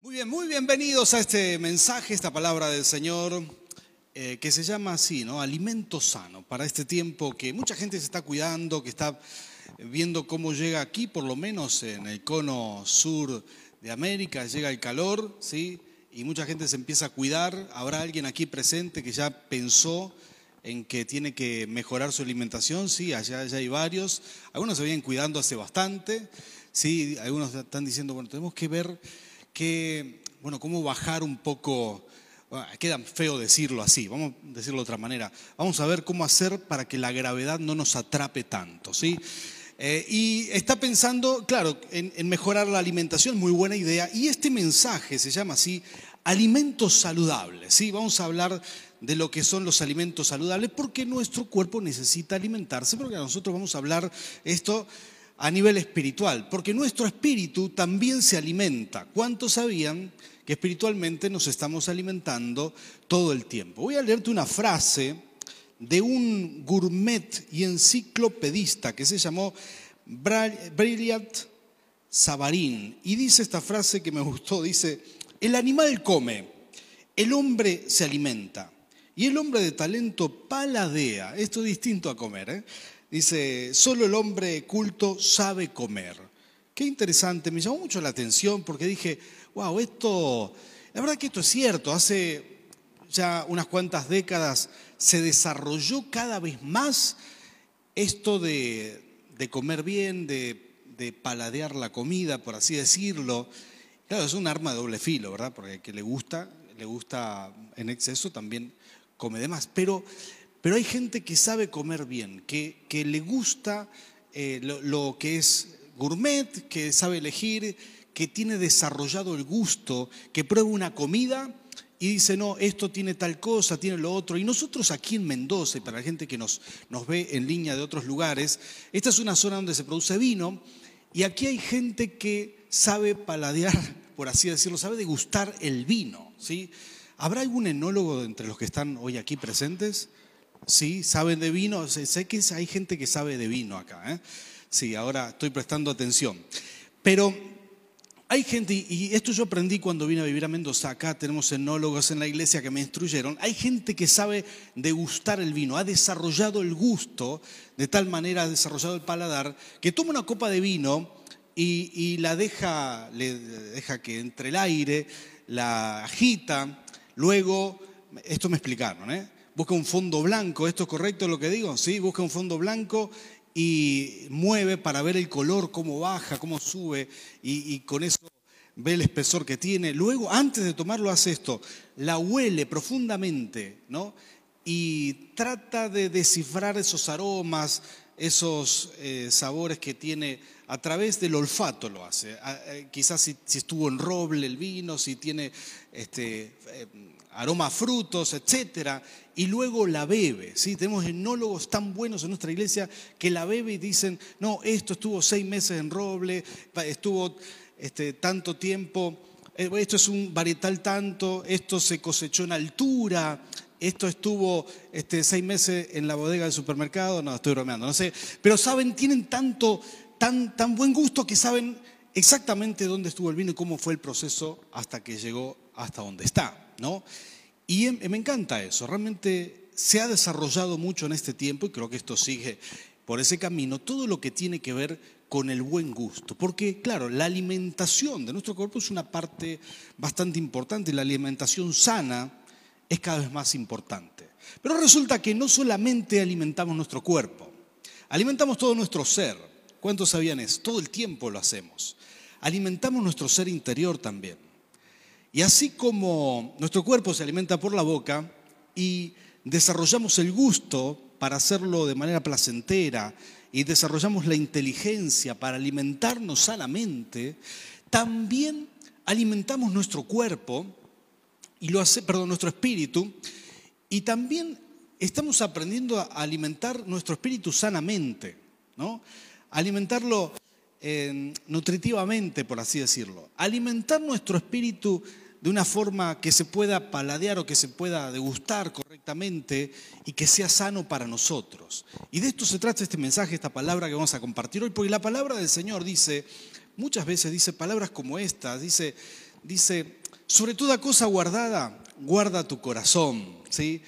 Muy bien, muy bienvenidos a este mensaje, esta palabra del Señor, eh, que se llama así, ¿no? Alimento sano, para este tiempo que mucha gente se está cuidando, que está viendo cómo llega aquí, por lo menos en el cono sur de América, llega el calor, ¿sí? Y mucha gente se empieza a cuidar. Habrá alguien aquí presente que ya pensó en que tiene que mejorar su alimentación, sí, allá, allá hay varios. Algunos se vienen cuidando hace bastante, sí, algunos están diciendo, bueno, tenemos que ver que, bueno, cómo bajar un poco, ah, queda feo decirlo así, vamos a decirlo de otra manera, vamos a ver cómo hacer para que la gravedad no nos atrape tanto, ¿sí? Eh, y está pensando, claro, en, mejorar la alimentación, muy buena idea, y este mensaje se llama así, alimentos saludables, ¿sí? Vamos a hablar de lo que son los alimentos saludables, porque nuestro cuerpo necesita alimentarse, porque nosotros vamos a hablar esto a nivel espiritual, porque nuestro espíritu también se alimenta. ¿Cuántos sabían que espiritualmente nos estamos alimentando todo el tiempo? Voy a leerte una frase de un gourmet y enciclopedista que se llamó Brilliant Savarin, y dice esta frase que me gustó, dice, el animal come, el hombre se alimenta. Y el hombre de talento paladea. Esto es distinto a comer. ¿eh? Dice, solo el hombre culto sabe comer. Qué interesante, me llamó mucho la atención porque dije, wow, esto, la verdad que esto es cierto. Hace ya unas cuantas décadas se desarrolló cada vez más esto de, de comer bien, de, de paladear la comida, por así decirlo. Claro, es un arma de doble filo, ¿verdad? Porque al que le gusta, le gusta en exceso también come de más. Pero, pero hay gente que sabe comer bien, que, le gusta eh, lo, que es gourmet, que sabe elegir, que tiene desarrollado el gusto, que prueba una comida y dice, no, esto tiene tal cosa, tiene lo otro. Y nosotros aquí en Mendoza, y para la gente que nos, nos ve en línea de otros lugares, esta es una zona donde se produce vino y aquí hay gente que sabe paladear, por así decirlo, sabe degustar el vino, ¿sí? ¿Habrá algún enólogo entre los que están hoy aquí presentes? Sí, saben de vino. Sé que hay gente que sabe de vino acá. ¿eh? Sí, ahora estoy prestando atención. Pero hay gente, y esto yo aprendí cuando vine a vivir a Mendoza, acá tenemos enólogos en la iglesia que me instruyeron, hay gente que sabe degustar el vino, ha desarrollado el gusto, de tal manera ha desarrollado el paladar, que toma una copa de vino y, y la deja, le deja que entre el aire, la agita, Luego, esto me explicaron, ¿eh? Busca un fondo blanco, ¿esto es correcto lo que digo? Sí, busca un fondo blanco y mueve para ver el color, cómo baja, cómo sube, y, con eso ve el espesor que tiene. Luego, antes de tomarlo, hace esto, la huele profundamente, ¿no? Y trata de descifrar esos aromas, esos eh, sabores que tiene a través del olfato lo hace. Eh, quizás si, si, estuvo en roble el vino, si tiene este, eh, aroma frutos, etcétera, y luego la bebe. ¿sí? Tenemos enólogos tan buenos en nuestra iglesia que la bebe y dicen, no, esto estuvo seis meses en roble, estuvo este, tanto tiempo, esto es un varietal tanto, esto se cosechó en altura, esto estuvo este, seis meses en la bodega del supermercado, no, estoy bromeando, no sé, pero saben, tienen tanto, tan, tan buen gusto que saben exactamente dónde estuvo el vino y cómo fue el proceso hasta que llegó hasta donde está, ¿no? Y em, me encanta eso, realmente se ha desarrollado mucho en este tiempo y creo que esto sigue por ese camino, todo lo que tiene que ver con el buen gusto, porque claro, la alimentación de nuestro cuerpo es una parte bastante importante, la alimentación sana, es cada vez más importante. Pero resulta que no solamente alimentamos nuestro cuerpo, alimentamos todo nuestro ser. ¿Cuántos sabían eso? Todo el tiempo lo hacemos. Alimentamos nuestro ser interior también. Y así como nuestro cuerpo se alimenta por la boca y desarrollamos el gusto para hacerlo de manera placentera y desarrollamos la inteligencia para alimentarnos sanamente, también alimentamos nuestro cuerpo y lo hace, perdón, nuestro espíritu, y también estamos aprendiendo a alimentar nuestro espíritu sanamente, ¿no? Alimentarlo eh, nutritivamente, por así decirlo. Alimentar nuestro espíritu de una forma que se pueda paladear o que se pueda degustar correctamente y que sea sano para nosotros. Y de esto se trata este mensaje, esta palabra que vamos a compartir hoy, porque la palabra del Señor dice, muchas veces dice palabras como estas, dice, dice, sobre toda cosa guardada, guarda tu corazón, ¿sí?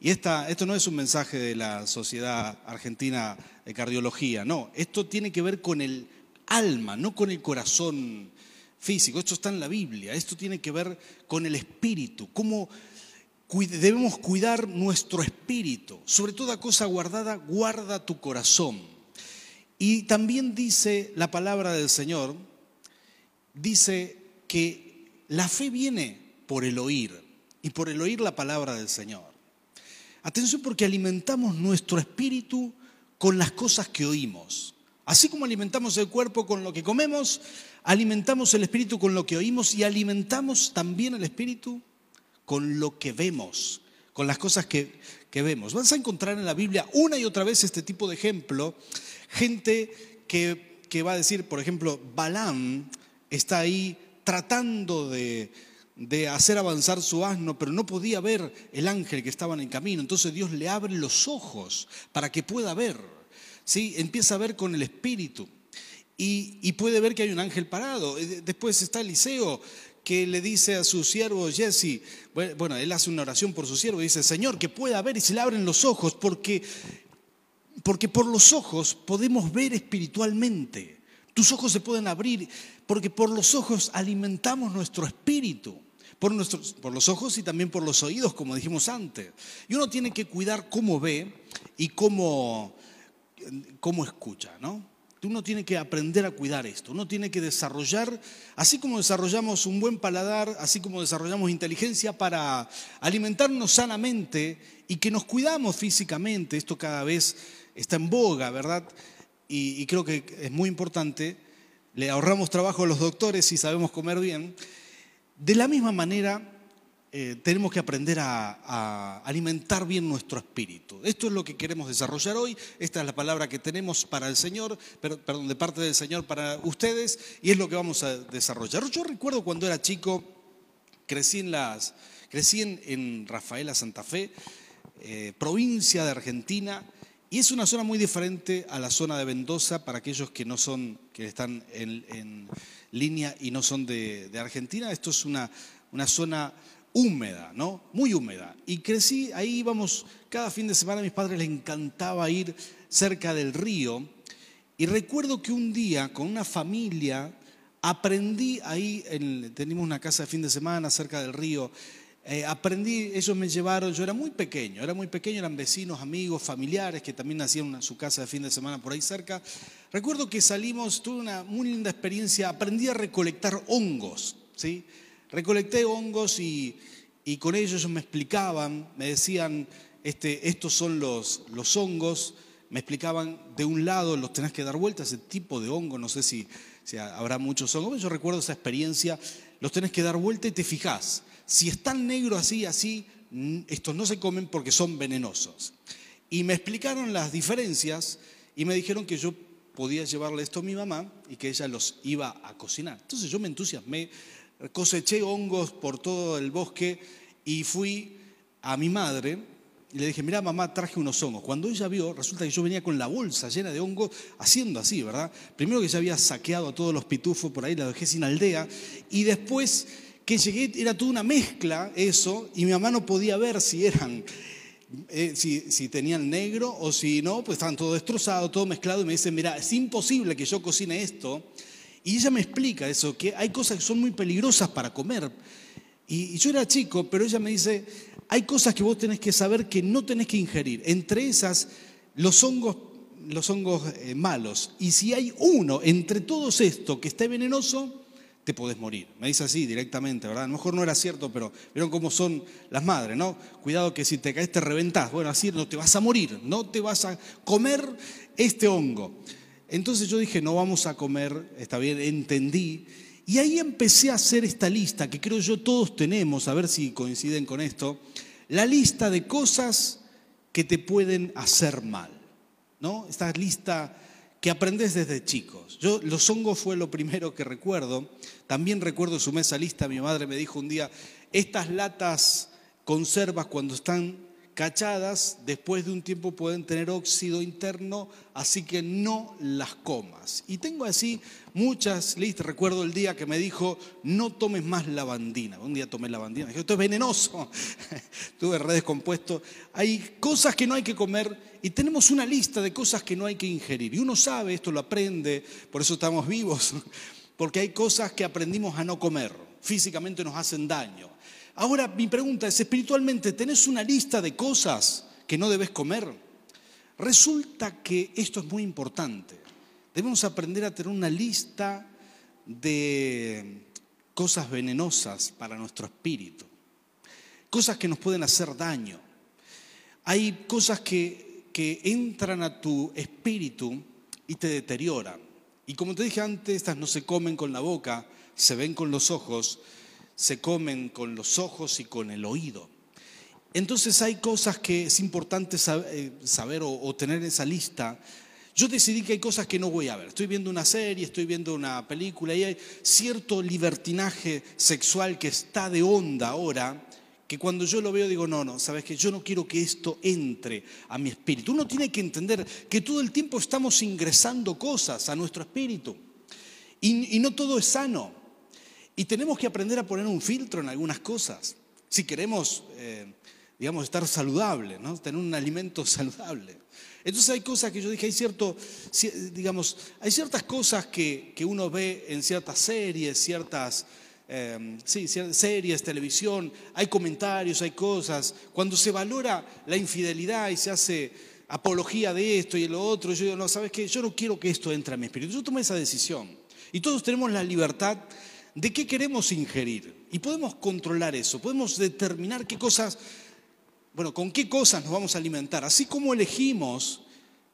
Y esta, esto no es un mensaje de la Sociedad Argentina de Cardiología, no, esto tiene que ver con el alma, no con el corazón físico, esto está en la Biblia, esto tiene que ver con el espíritu, cómo debemos cuidar nuestro espíritu, sobre toda cosa guardada, guarda tu corazón. Y también dice la palabra del Señor, dice que la fe viene por el oír y por el oír la palabra del Señor. Atención porque alimentamos nuestro espíritu con las cosas que oímos. Así como alimentamos el cuerpo con lo que comemos, alimentamos el espíritu con lo que oímos y alimentamos también el espíritu con lo que vemos, con las cosas que, vemos. Vas a encontrar en la Biblia una y otra vez este tipo de ejemplo. Gente que, que va a decir, por ejemplo, Balaam está ahí tratando de, de hacer avanzar su asno, pero no podía ver el ángel que estaba en el camino. Entonces Dios le abre los ojos para que pueda ver. ¿Sí? Empieza a ver con el espíritu y, puede ver que hay un ángel parado. Eh, después está Eliseo que le dice a su siervo Jesse, bueno, él hace una oración por su siervo y dice, Señor, que pueda ver y se le abren los ojos, porque, porque por los ojos podemos ver espiritualmente. Tus ojos se pueden abrir porque por los ojos alimentamos nuestro espíritu por, nuestros, por los ojos y también por los oídos, como dijimos antes. Y uno tiene que cuidar cómo ve y cómo, cómo escucha, ¿no? Uno tiene que aprender a cuidar esto, uno tiene que desarrollar, así como desarrollamos un buen paladar, así como desarrollamos inteligencia para alimentarnos sanamente y que nos cuidamos físicamente, esto cada vez está en boga, ¿verdad? Y, y creo que es muy importante, le ahorramos trabajo a los doctores si sabemos comer bien, de la misma manera, eh, tenemos que aprender a, alimentar bien nuestro espíritu. Esto es lo que queremos desarrollar hoy. Esta es la palabra que tenemos para el Señor, perdón, de parte del Señor para ustedes, y es lo que vamos a desarrollar. Yo recuerdo cuando era chico, crecí en, las, crecí en, Rafaela, Santa Fe, eh, provincia de Argentina, y es una zona muy diferente a la zona de Mendoza para aquellos que no son, que están en línea y no son de, Argentina. Esto es una, una zona húmeda, ¿no? Muy húmeda. Y crecí, ahí íbamos, cada fin de semana a mis padres les encantaba ir cerca del río. Y recuerdo que un día con una familia aprendí ahí, teníamos una casa de fin de semana cerca del río, eh, aprendí, ellos me llevaron, yo era muy pequeño, era muy pequeño, eran vecinos, amigos, familiares que también hacían su casa de fin de semana por ahí cerca. Recuerdo que salimos, tuve una muy linda experiencia, aprendí a recolectar hongos, ¿sí? Recolecté hongos y, con ellos me explicaban, me decían, este, estos son los, los hongos, me explicaban de un lado los tenés que dar vuelta, ese tipo de hongo, no sé si, si habrá muchos hongos, yo recuerdo esa experiencia, los tenés que dar vuelta y te fijás si están negros así, así, estos no se comen porque son venenosos. Y me explicaron las diferencias y me dijeron que yo podía llevarle esto a mi mamá y que ella los iba a cocinar. Entonces yo me entusiasmé, coseché hongos por todo el bosque y fui a mi madre y le dije, mira mamá, traje unos hongos. Cuando ella vio, resulta que yo venía con la bolsa llena de hongos, haciendo así, ¿verdad? Primero que ya había saqueado a todos los pitufos por ahí, la dejé sin aldea, y después que llegué, era toda una mezcla eso, y mi mamá no podía ver si eran, eh, si, tenían negro o si no, pues estaban todo destrozado, todo mezclado, y me dice, mira, es imposible que yo cocine esto. Y ella me explica eso, que hay cosas que son muy peligrosas para comer. Y, yo era chico, pero ella me dice, hay cosas que vos tenés que saber que no tenés que ingerir. Entre esas, los hongos, los hongos eh, malos. Y si hay uno entre todos estos que esté venenoso, te podés morir. Me dice así directamente, ¿verdad? A lo mejor no era cierto, pero vieron cómo son las madres, ¿no? Cuidado que si te caes te reventás. Bueno, así no te vas a morir, no te vas a comer este hongo. Entonces yo dije, no vamos a comer, está bien, entendí. Y ahí empecé a hacer esta lista, que creo yo todos tenemos, a ver si coinciden con esto, la lista de cosas que te pueden hacer mal, ¿no? Esta lista que aprendes desde chicos. Yo, los hongos fue lo primero que recuerdo. También recuerdo su mesa lista. Mi madre me dijo un día, estas latas conservas cuando están cachadas, después de un tiempo pueden tener óxido interno, así que no las comas. Y tengo así muchas listas. Recuerdo el día que me dijo, no tomes más lavandina. Un día tomé lavandina, dije, esto es venenoso. Tuve redes compuestos. Hay cosas que no hay que comer y tenemos una lista de cosas que no hay que ingerir. Y uno sabe, esto lo aprende, por eso estamos vivos, porque hay cosas que aprendimos a no comer. Físicamente nos hacen daño Ahora mi pregunta es, espiritualmente, ¿tenés una lista de cosas que no debes comer? Resulta que esto es muy importante. Debemos aprender a tener una lista de cosas venenosas para nuestro espíritu, cosas que nos pueden hacer daño. Hay cosas que, que entran a tu espíritu y te deterioran. Y como te dije antes, estas no se comen con la boca, se ven con los ojos se comen con los ojos y con el oído. Entonces hay cosas que es importante eh, saber o, tener en esa lista. Yo decidí que hay cosas que no voy a ver. Estoy viendo una serie, estoy viendo una película y hay cierto libertinaje sexual que está de onda ahora, que cuando yo lo veo digo, no, no, sabes que yo no quiero que esto entre a mi espíritu. Uno tiene que entender que todo el tiempo estamos ingresando cosas a nuestro espíritu y no todo es sano. Y tenemos que aprender a poner un filtro en algunas cosas. Si queremos, eh, digamos, estar saludable, ¿no? tener un alimento saludable. Entonces hay cosas que yo dije, hay cierto, digamos, hay ciertas cosas que, uno ve en ciertas series, ciertas, eh, sí, series, televisión, hay comentarios, hay cosas. Cuando se valora la infidelidad y se hace apología de esto y de lo otro, yo digo, no, ¿sabes qué? Yo no quiero que esto entre a mi espíritu. Yo tomé esa decisión. Y todos tenemos la libertad de qué queremos ingerir. Y podemos controlar eso, podemos determinar qué cosas, bueno, con qué cosas nos vamos a alimentar. Así como elegimos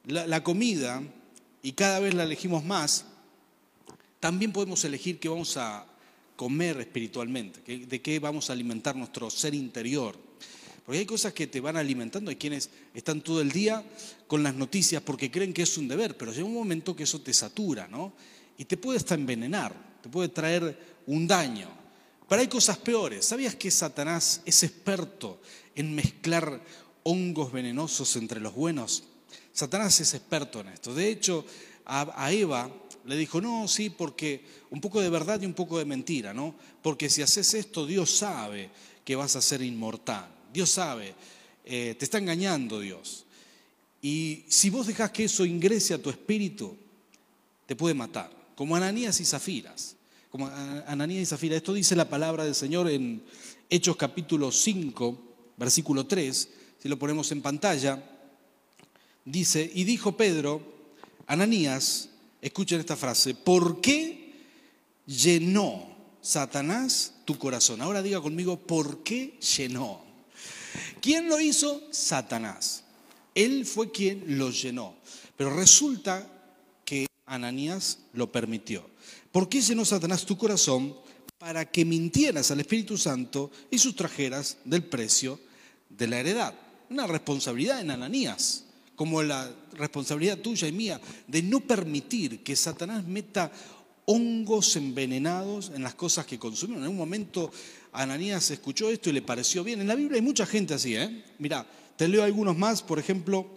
la, comida y cada vez la elegimos más, también podemos elegir qué vamos a comer espiritualmente, de qué vamos a alimentar nuestro ser interior. Porque hay cosas que te van alimentando, hay quienes están todo el día con las noticias porque creen que es un deber, pero llega un momento que eso te satura, ¿no? Y te puede hasta envenenar, te puede traer un daño. Pero hay cosas peores. ¿Sabías que Satanás es experto en mezclar hongos venenosos entre los buenos? Satanás es experto en esto. De hecho, a, Eva le dijo, no, sí, porque un poco de verdad y un poco de mentira, ¿no? Porque si haces esto, Dios sabe que vas a ser inmortal. Dios sabe, eh, te está engañando Dios. Y si vos dejás que eso ingrese a tu espíritu, te puede matar, como Ananías y Zafiras como Ananías y Zafira. Esto dice la palabra del Señor en Hechos capítulo 5, versículo 3, si lo ponemos en pantalla, dice, y dijo Pedro, Ananías, escuchen esta frase, ¿por qué llenó Satanás tu corazón? Ahora diga conmigo, ¿por qué llenó? ¿Quién lo hizo? Satanás. Él fue quien lo llenó. Pero resulta Ananías lo permitió. ¿Por qué llenó Satanás tu corazón? Para que mintieras al Espíritu Santo y sustrajeras del precio de la heredad. Una responsabilidad en Ananías, como la responsabilidad tuya y mía, de no permitir que Satanás meta hongos envenenados en las cosas que consumimos. En un momento Ananías escuchó esto y le pareció bien. En la Biblia hay mucha gente así, ¿eh? Mira, te leo algunos más. Por ejemplo,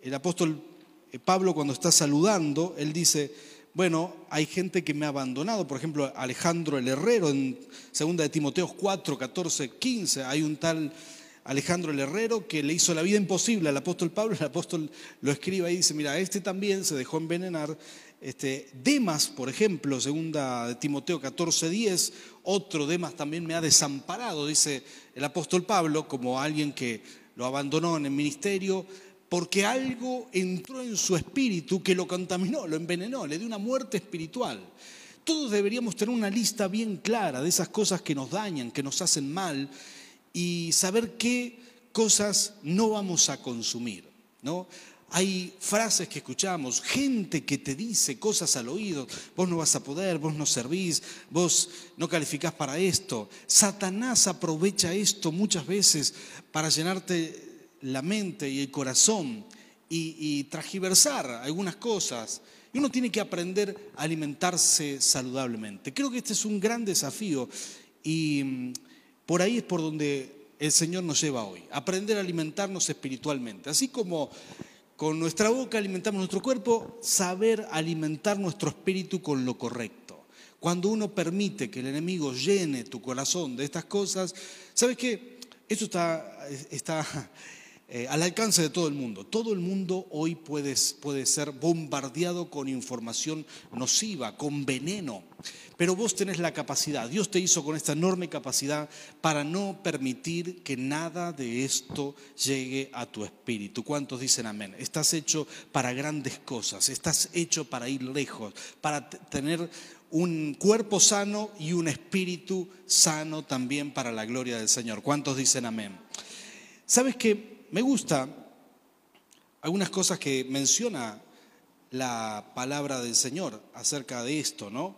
el apóstol Pablo cuando está saludando, él dice, bueno, hay gente que me ha abandonado, por ejemplo, Alejandro el Herrero, en 2 de Timoteo 4, 14, 15, hay un tal Alejandro el Herrero que le hizo la vida imposible al apóstol Pablo, el apóstol lo escribe y dice, mira, este también se dejó envenenar. Este, Demas, por ejemplo, segunda de Timoteo 14, 10, otro Demas también me ha desamparado, dice el apóstol Pablo, como alguien que lo abandonó en el ministerio, porque algo entró en su espíritu que lo contaminó, lo envenenó, le dio una muerte espiritual. Todos deberíamos tener una lista bien clara de esas cosas que nos dañan, que nos hacen mal y saber qué cosas no vamos a consumir, ¿no? Hay frases que escuchamos, gente que te dice cosas al oído, vos no vas a poder, vos no servís, vos no calificás para esto. Satanás aprovecha esto muchas veces para llenarte la mente y el corazón y, tragiversar algunas cosas. Y uno tiene que aprender a alimentarse saludablemente. Creo que este es un gran desafío y mm, por ahí es por donde el Señor nos lleva hoy. Aprender a alimentarnos espiritualmente. Así como con nuestra boca alimentamos nuestro cuerpo, saber alimentar nuestro espíritu con lo correcto. Cuando uno permite que el enemigo llene tu corazón de estas cosas, ¿sabes qué? Eso está, está eh, al alcance de todo el mundo. Todo el mundo hoy puede, puede ser bombardeado con información nociva, con veneno. Pero vos tenés la capacidad, Dios te hizo con esta enorme capacidad para no permitir que nada de esto llegue a tu espíritu. ¿Cuántos dicen amén? Estás hecho para grandes cosas, estás hecho para ir lejos, para tener un cuerpo sano y un espíritu sano también para la gloria del Señor. ¿Cuántos dicen amén? ¿Sabes qué? Me gusta algunas cosas que menciona la palabra del Señor acerca de esto, ¿no?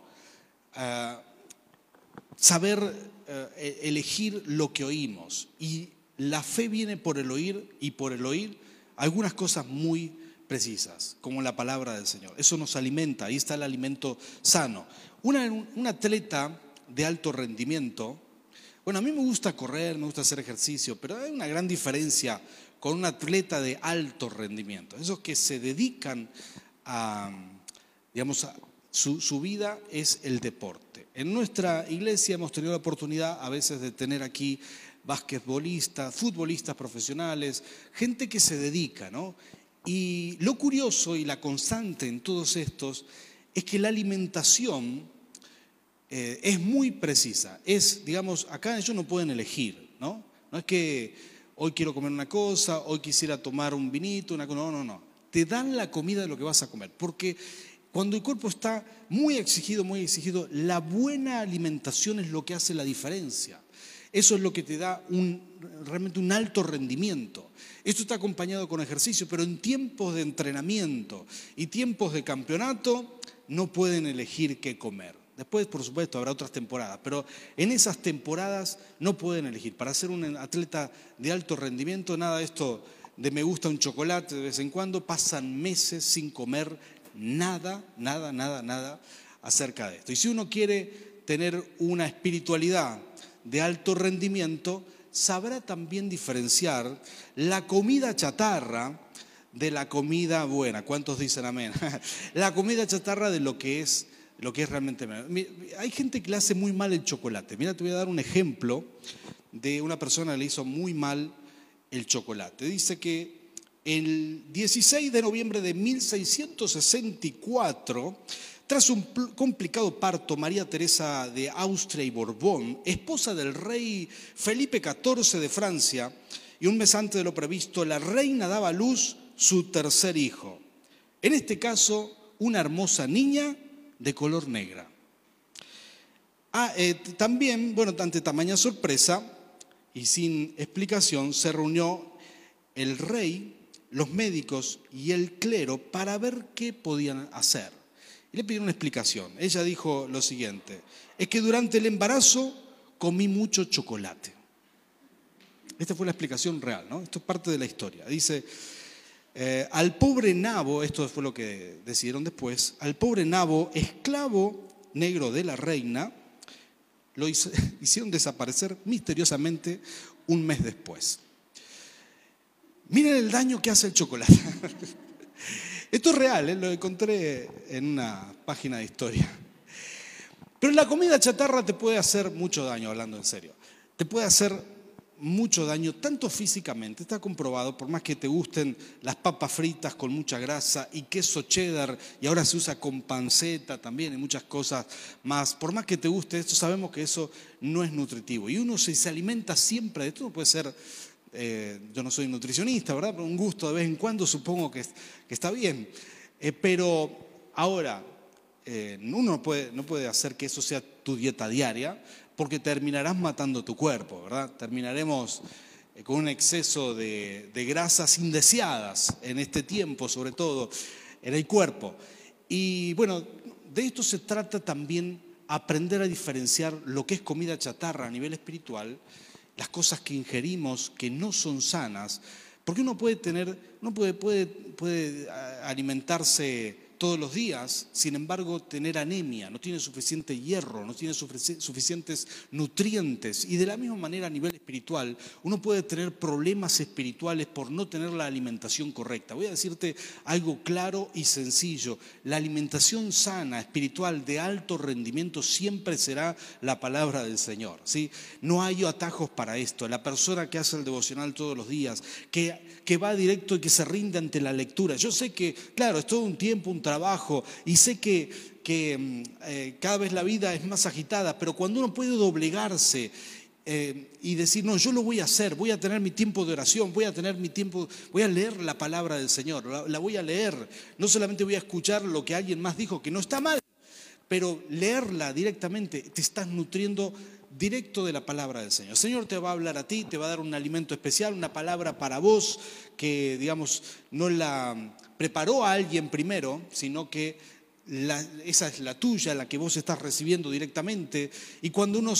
Ah, saber eh, elegir lo que oímos. Y la fe viene por el oír y por el oír algunas cosas muy precisas, como la palabra del Señor. Eso nos alimenta, ahí está el alimento sano. un atleta de alto rendimiento, bueno, a mí me gusta correr, me gusta hacer ejercicio, pero hay una gran diferencia con un atleta de alto rendimiento, esos que se dedican a, digamos, su, vida es el deporte. En nuestra iglesia hemos tenido la oportunidad a veces de tener aquí basquetbolistas, futbolistas profesionales, gente que se dedica, ¿no? Y lo curioso y la constante en todos estos es que la alimentación eh, es muy precisa. Es, digamos, acá ellos no pueden elegir, ¿no? No es que hoy quiero comer una cosa, hoy quisiera tomar un vinito, una cosa. No, no, no. Te dan la comida de lo que vas a comer. Porque cuando el cuerpo está muy exigido, muy exigido, la buena alimentación es lo que hace la diferencia. Eso es lo que te da un, realmente un alto rendimiento. Esto está acompañado con ejercicio, pero en tiempos de entrenamiento y tiempos de campeonato no pueden elegir qué comer. Después, por supuesto, habrá otras temporadas, pero en esas temporadas no pueden elegir. Para ser un atleta de alto rendimiento, nada de esto de me gusta un chocolate de vez en cuando, pasan meses sin comer nada, nada, nada, nada acerca de esto. Y si uno quiere tener una espiritualidad de alto rendimiento, sabrá también diferenciar la comida chatarra de la comida buena. ¿Cuántos dicen amén? la comida chatarra de lo que es lo que es realmente... Hay gente que le hace muy mal el chocolate. Mira, te voy a dar un ejemplo de una persona que le hizo muy mal el chocolate. Dice que el 16 de noviembre de 1664, tras un complicado parto, María Teresa de Austria y Borbón, esposa del rey Felipe XIV de Francia, y un mes antes de lo previsto, la reina daba a luz su tercer hijo. En este caso, una hermosa niña de color negra. Ah, eh, también, bueno, ante tamaña sorpresa y sin explicación, se reunió el rey, los médicos y el clero para ver qué podían hacer. Y le pidieron una explicación. Ella dijo lo siguiente, es que durante el embarazo comí mucho chocolate. Esta fue la explicación real, ¿no? Esto es parte de la historia. Dice, eh, al pobre Nabo, esto fue lo que decidieron después, al pobre Nabo, esclavo negro de la reina, lo hicieron desaparecer misteriosamente un mes después. Miren el daño que hace el chocolate. Esto es real, ¿eh? lo encontré en una página de historia. Pero la comida chatarra te puede hacer mucho daño, hablando en serio. Te puede hacer mucho daño, tanto físicamente, está comprobado, por más que te gusten las papas fritas con mucha grasa y queso cheddar, y ahora se usa con panceta también y muchas cosas más, por más que te guste esto, sabemos que eso no es nutritivo. Y uno se, se alimenta siempre de esto, puede ser, eh, yo no soy nutricionista, ¿verdad? Pero un gusto de vez en cuando supongo que, está bien. Eh, pero ahora, eh, uno puede, no puede hacer que eso sea tu dieta diaria, porque terminarás matando tu cuerpo, ¿verdad? Terminaremos eh, con un exceso de, grasas indeseadas en este tiempo, sobre todo en el cuerpo. Y bueno, de esto se trata también aprender a diferenciar lo que es comida chatarra a nivel espiritual, las cosas que ingerimos que no son sanas, porque uno puede tener, uno puede, puede, puede alimentarse todos los días, sin embargo, tener anemia, no tiene suficiente hierro, no tiene suficientes nutrientes. Y de la misma manera a nivel espiritual, uno puede tener problemas espirituales por no tener la alimentación correcta. Voy a decirte algo claro y sencillo. La alimentación sana, espiritual, de alto rendimiento, siempre será la palabra del Señor. ¿sí? No hay atajos para esto. La persona que hace el devocional todos los días, que, que va directo y que se rinde ante la lectura. Yo sé que, claro, es todo un tiempo, un trabajo. Y sé que, que mm, eh, cada vez la vida es más agitada, pero cuando uno puede doblegarse eh, y decir, no, yo lo voy a hacer, voy a tener mi tiempo de oración, voy a tener mi tiempo, voy a leer la palabra del Señor, la, voy a leer, no solamente voy a escuchar lo que alguien más dijo, que no está mal, pero leerla directamente, te estás nutriendo directo de la palabra del Señor. El Señor te va a hablar a ti, te va a dar un alimento especial, una palabra para vos que, digamos, no la preparó a alguien primero, sino que esa es la tuya, la que vos estás recibiendo directamente. Y cuando uno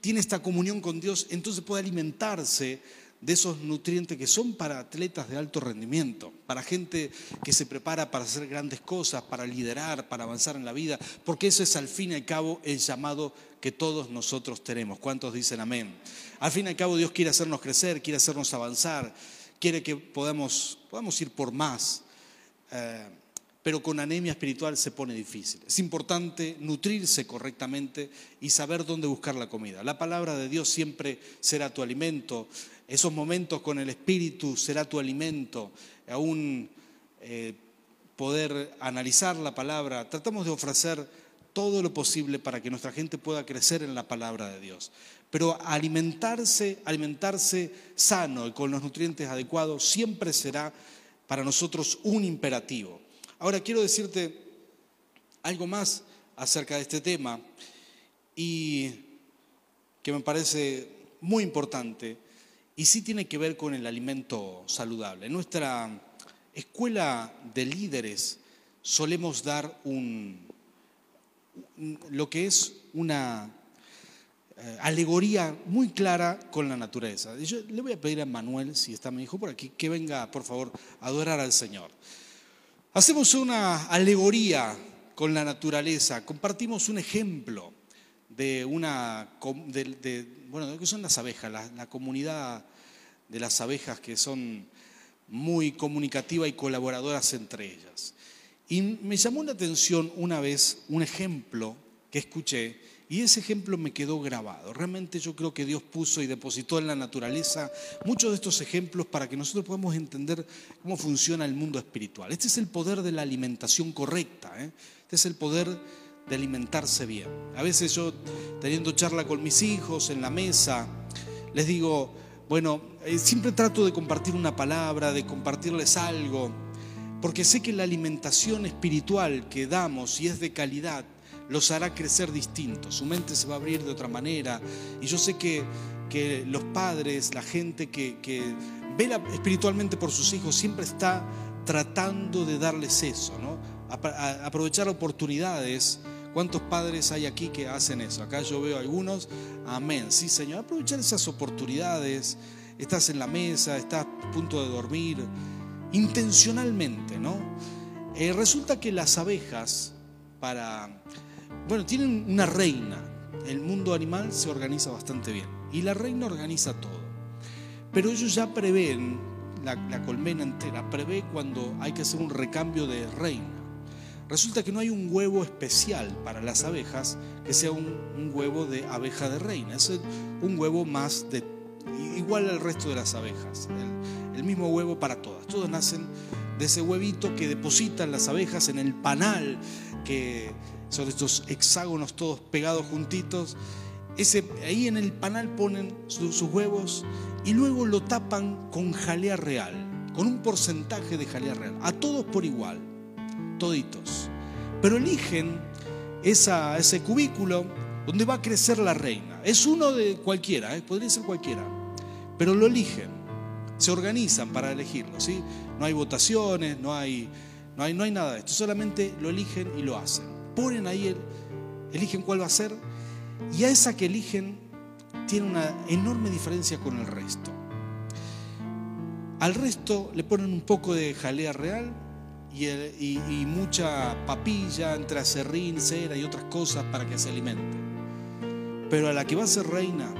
tiene esta comunión con Dios, entonces puede alimentarse de esos nutrientes que son para atletas de alto rendimiento, para gente que se prepara para hacer grandes cosas, para liderar, para avanzar en la vida, porque eso es al fin y al cabo el llamado que todos nosotros tenemos. ¿Cuántos dicen amén? Al fin y al cabo Dios quiere hacernos crecer, quiere hacernos avanzar, quiere que podamos, podamos ir por más. Eh, pero con anemia espiritual se pone difícil. Es importante nutrirse correctamente y saber dónde buscar la comida. La palabra de Dios siempre será tu alimento. Esos momentos con el Espíritu será tu alimento. Aún eh, poder analizar la palabra. Tratamos de ofrecer todo lo posible para que nuestra gente pueda crecer en la palabra de Dios. Pero alimentarse, alimentarse sano y con los nutrientes adecuados siempre será para nosotros un imperativo. Ahora quiero decirte algo más acerca de este tema y que me parece muy importante y sí tiene que ver con el alimento saludable. En nuestra escuela de líderes solemos dar un, lo que es una eh, alegoría muy clara con la naturaleza. Yo le voy a pedir a Manuel, si está mi hijo por aquí, que venga, por favor, a adorar al Señor. Hacemos una alegoría con la naturaleza, compartimos un ejemplo de una, de, bueno, que son las abejas, la, comunidad de las abejas que son muy comunicativas y colaboradoras entre ellas. Y me llamó la atención una vez un ejemplo que escuché y ese ejemplo me quedó grabado. Realmente yo creo que Dios puso y depositó en la naturaleza muchos de estos ejemplos para que nosotros podamos entender cómo funciona el mundo espiritual. Este es el poder de la alimentación correcta. ¿eh? Este es el poder de alimentarse bien. A veces yo, teniendo charla con mis hijos en la mesa, les digo, bueno, eh, siempre trato de compartir una palabra, de compartirles algo, porque sé que la alimentación espiritual que damos y es de calidad, los hará crecer distintos, su mente se va a abrir de otra manera. Y yo sé que, que los padres, la gente que, que vela espiritualmente por sus hijos, siempre está tratando de darles eso, ¿no? aprovechar oportunidades. ¿Cuántos padres hay aquí que hacen eso? Acá yo veo algunos. Amén. Sí, Señor. Aprovechar esas oportunidades. Estás en la mesa, estás a punto de dormir. Intencionalmente, ¿no? Eh, resulta que las abejas, para bueno, tienen una reina. El mundo animal se organiza bastante bien. Y la reina organiza todo. Pero ellos ya prevén, la, colmena entera, prevé cuando hay que hacer un recambio de reina. Resulta que no hay un huevo especial para las abejas que sea un, huevo de abeja de reina. Es un huevo más de, igual al resto de las abejas. El, mismo huevo para todas. Todos nacen de ese huevito que depositan las abejas en el panal que son estos hexágonos todos pegados juntitos. Ahí en el panal ponen sus huevos y luego lo tapan con jalea real, con un porcentaje de jalea real, a todos por igual, toditos. Pero eligen ese cubículo donde va a crecer la reina. Es uno de cualquiera, ¿eh? podría ser cualquiera, pero lo eligen, se organizan para elegirlo. ¿sí? No hay votaciones, no hay, no, hay, no hay nada de esto, solamente lo eligen y lo hacen ponen ahí, eligen cuál va a ser, y a esa que eligen tiene una enorme diferencia con el resto. Al resto le ponen un poco de jalea real y, mucha papilla entre acerrín, cera y otras cosas para que se alimente. Pero a la que va a ser reina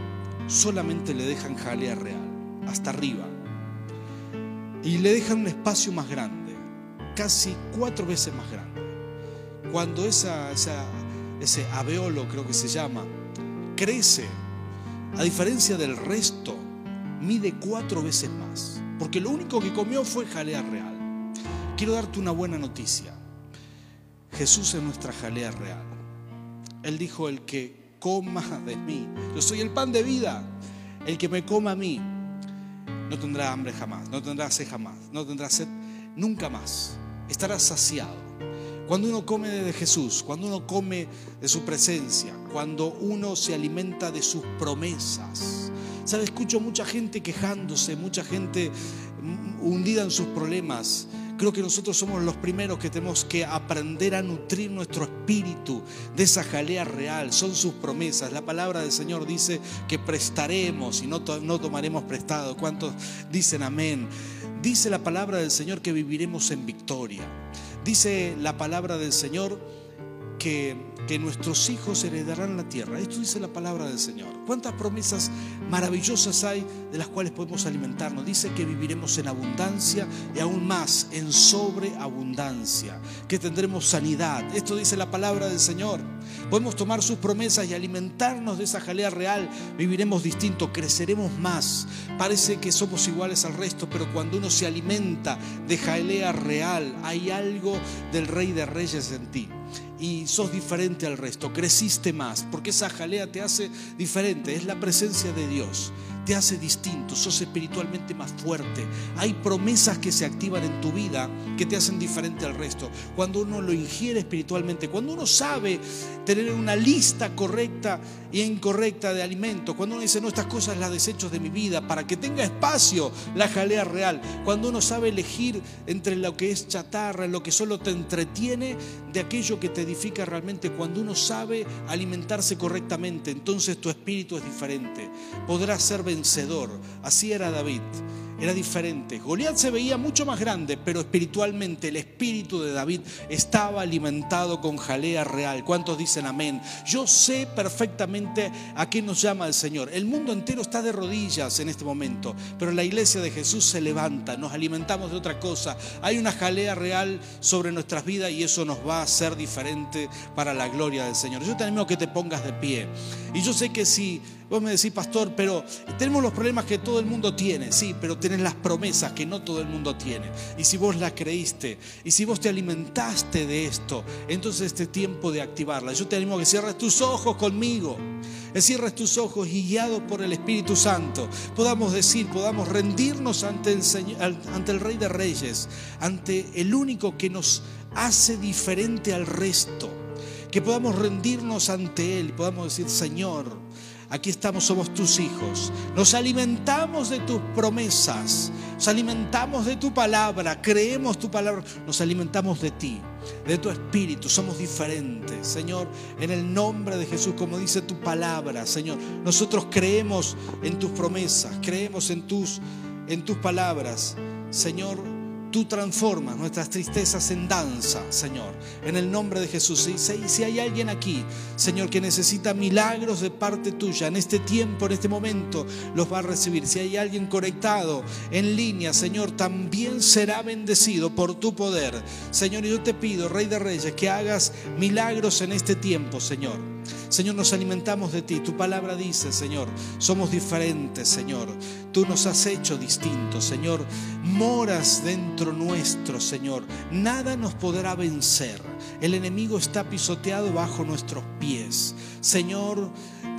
solamente le dejan jalea real, hasta arriba. Y le dejan un espacio más grande, casi cuatro veces más grande. Cuando ese abeolo, creo que se llama, crece, a diferencia del resto, mide cuatro veces más. Porque lo único que comió fue jalea real. Quiero darte una buena noticia. Jesús es nuestra jalea real. Él dijo, el que coma de mí, yo soy el pan de vida, el que me coma a mí, no tendrá hambre jamás, no tendrá sed jamás, no tendrá sed nunca más, estará saciado. Cuando uno come de Jesús, cuando uno come de su presencia, cuando uno se alimenta de sus promesas. ¿Sabe? Escucho mucha gente quejándose, mucha gente hundida en sus problemas. Creo que nosotros somos los primeros que tenemos que aprender a nutrir nuestro espíritu de esa jalea real. Son sus promesas. La palabra del Señor dice que prestaremos y no, no tomaremos prestado. ¿Cuántos dicen amén? Dice la palabra del Señor que viviremos en victoria. Dice la palabra del Señor que que nuestros hijos heredarán la tierra. Esto dice la palabra del Señor. ¿Cuántas promesas maravillosas hay de las cuales podemos alimentarnos? Dice que viviremos en abundancia y aún más en sobreabundancia, que tendremos sanidad. Esto dice la palabra del Señor. Podemos tomar sus promesas y alimentarnos de esa jalea real. Viviremos distinto, creceremos más. Parece que somos iguales al resto, pero cuando uno se alimenta de jalea real, hay algo del Rey de Reyes en ti y sos diferente al resto, creciste más, porque esa jalea te hace diferente, es la presencia de Dios te hace distinto, sos espiritualmente más fuerte. Hay promesas que se activan en tu vida que te hacen diferente al resto. Cuando uno lo ingiere espiritualmente, cuando uno sabe tener una lista correcta e incorrecta de alimentos, cuando uno dice, no, estas cosas las desecho de mi vida, para que tenga espacio la jalea real, cuando uno sabe elegir entre lo que es chatarra, lo que solo te entretiene, de aquello que te edifica realmente, cuando uno sabe alimentarse correctamente, entonces tu espíritu es diferente. Podrás ser vencedor. Así era David. Era diferente. Goliat se veía mucho más grande, pero espiritualmente el espíritu de David estaba alimentado con jalea real. ¿Cuántos dicen amén? Yo sé perfectamente a qué nos llama el Señor. El mundo entero está de rodillas en este momento, pero la iglesia de Jesús se levanta, nos alimentamos de otra cosa. Hay una jalea real sobre nuestras vidas y eso nos va a hacer diferente para la gloria del Señor. Yo te animo a que te pongas de pie. Y yo sé que si Vos me decís, pastor, pero tenemos los problemas que todo el mundo tiene, sí, pero tenés las promesas que no todo el mundo tiene. Y si vos las creíste, y si vos te alimentaste de esto, entonces este tiempo de activarla. Yo te animo a que cierres tus ojos conmigo, que cierres tus ojos y guiado por el Espíritu Santo, podamos decir, podamos rendirnos ante el, ante el Rey de Reyes, ante el único que nos hace diferente al resto. Que podamos rendirnos ante Él podamos decir, Señor, Aquí estamos, somos tus hijos. Nos alimentamos de tus promesas. Nos alimentamos de tu palabra. Creemos tu palabra. Nos alimentamos de ti, de tu espíritu. Somos diferentes. Señor, en el nombre de Jesús, como dice tu palabra, Señor, nosotros creemos en tus promesas. Creemos en tus, en tus palabras. Señor, tú transformas nuestras tristezas en danza, Señor. En el nombre de Jesús. Y si hay alguien aquí, Señor, que necesita milagros de parte tuya, en este tiempo, en este momento, los va a recibir. Si hay alguien conectado en línea, Señor, también será bendecido por tu poder. Señor, yo te pido, Rey de Reyes, que hagas milagros en este tiempo, Señor. Señor, nos alimentamos de ti. Tu palabra dice, Señor, somos diferentes, Señor. Tú nos has hecho distintos, Señor. Moras dentro nuestro, Señor. Nada nos podrá vencer. El enemigo está pisoteado bajo nuestros pies. Señor,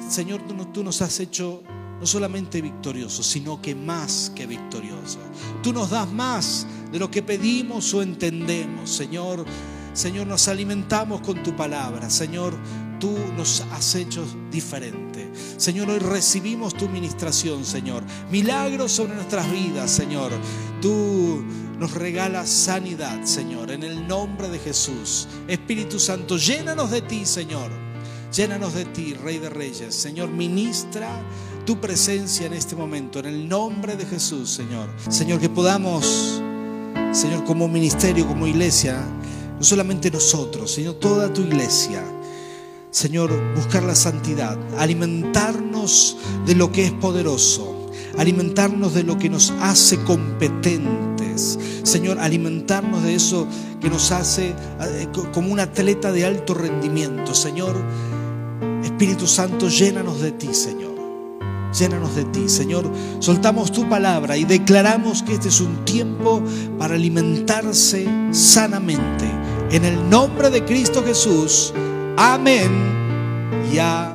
Señor, tú nos has hecho no solamente victoriosos, sino que más que victoriosos. Tú nos das más de lo que pedimos o entendemos, Señor. Señor, nos alimentamos con tu palabra. Señor, tú nos has hecho diferente. Señor, hoy recibimos tu ministración, Señor. Milagros sobre nuestras vidas, Señor. Tú nos regalas sanidad, Señor, en el nombre de Jesús. Espíritu Santo, llénanos de ti, Señor. Llénanos de ti, Rey de Reyes. Señor, ministra tu presencia en este momento, en el nombre de Jesús, Señor. Señor, que podamos Señor, como ministerio, como iglesia, no solamente nosotros, sino toda tu iglesia. Señor, buscar la santidad, alimentarnos de lo que es poderoso, alimentarnos de lo que nos hace competentes. Señor, alimentarnos de eso que nos hace eh, como un atleta de alto rendimiento. Señor, Espíritu Santo, llénanos de ti, Señor. Llénanos de ti, Señor. Soltamos tu palabra y declaramos que este es un tiempo para alimentarse sanamente. En el nombre de Cristo Jesús. Amén y amén.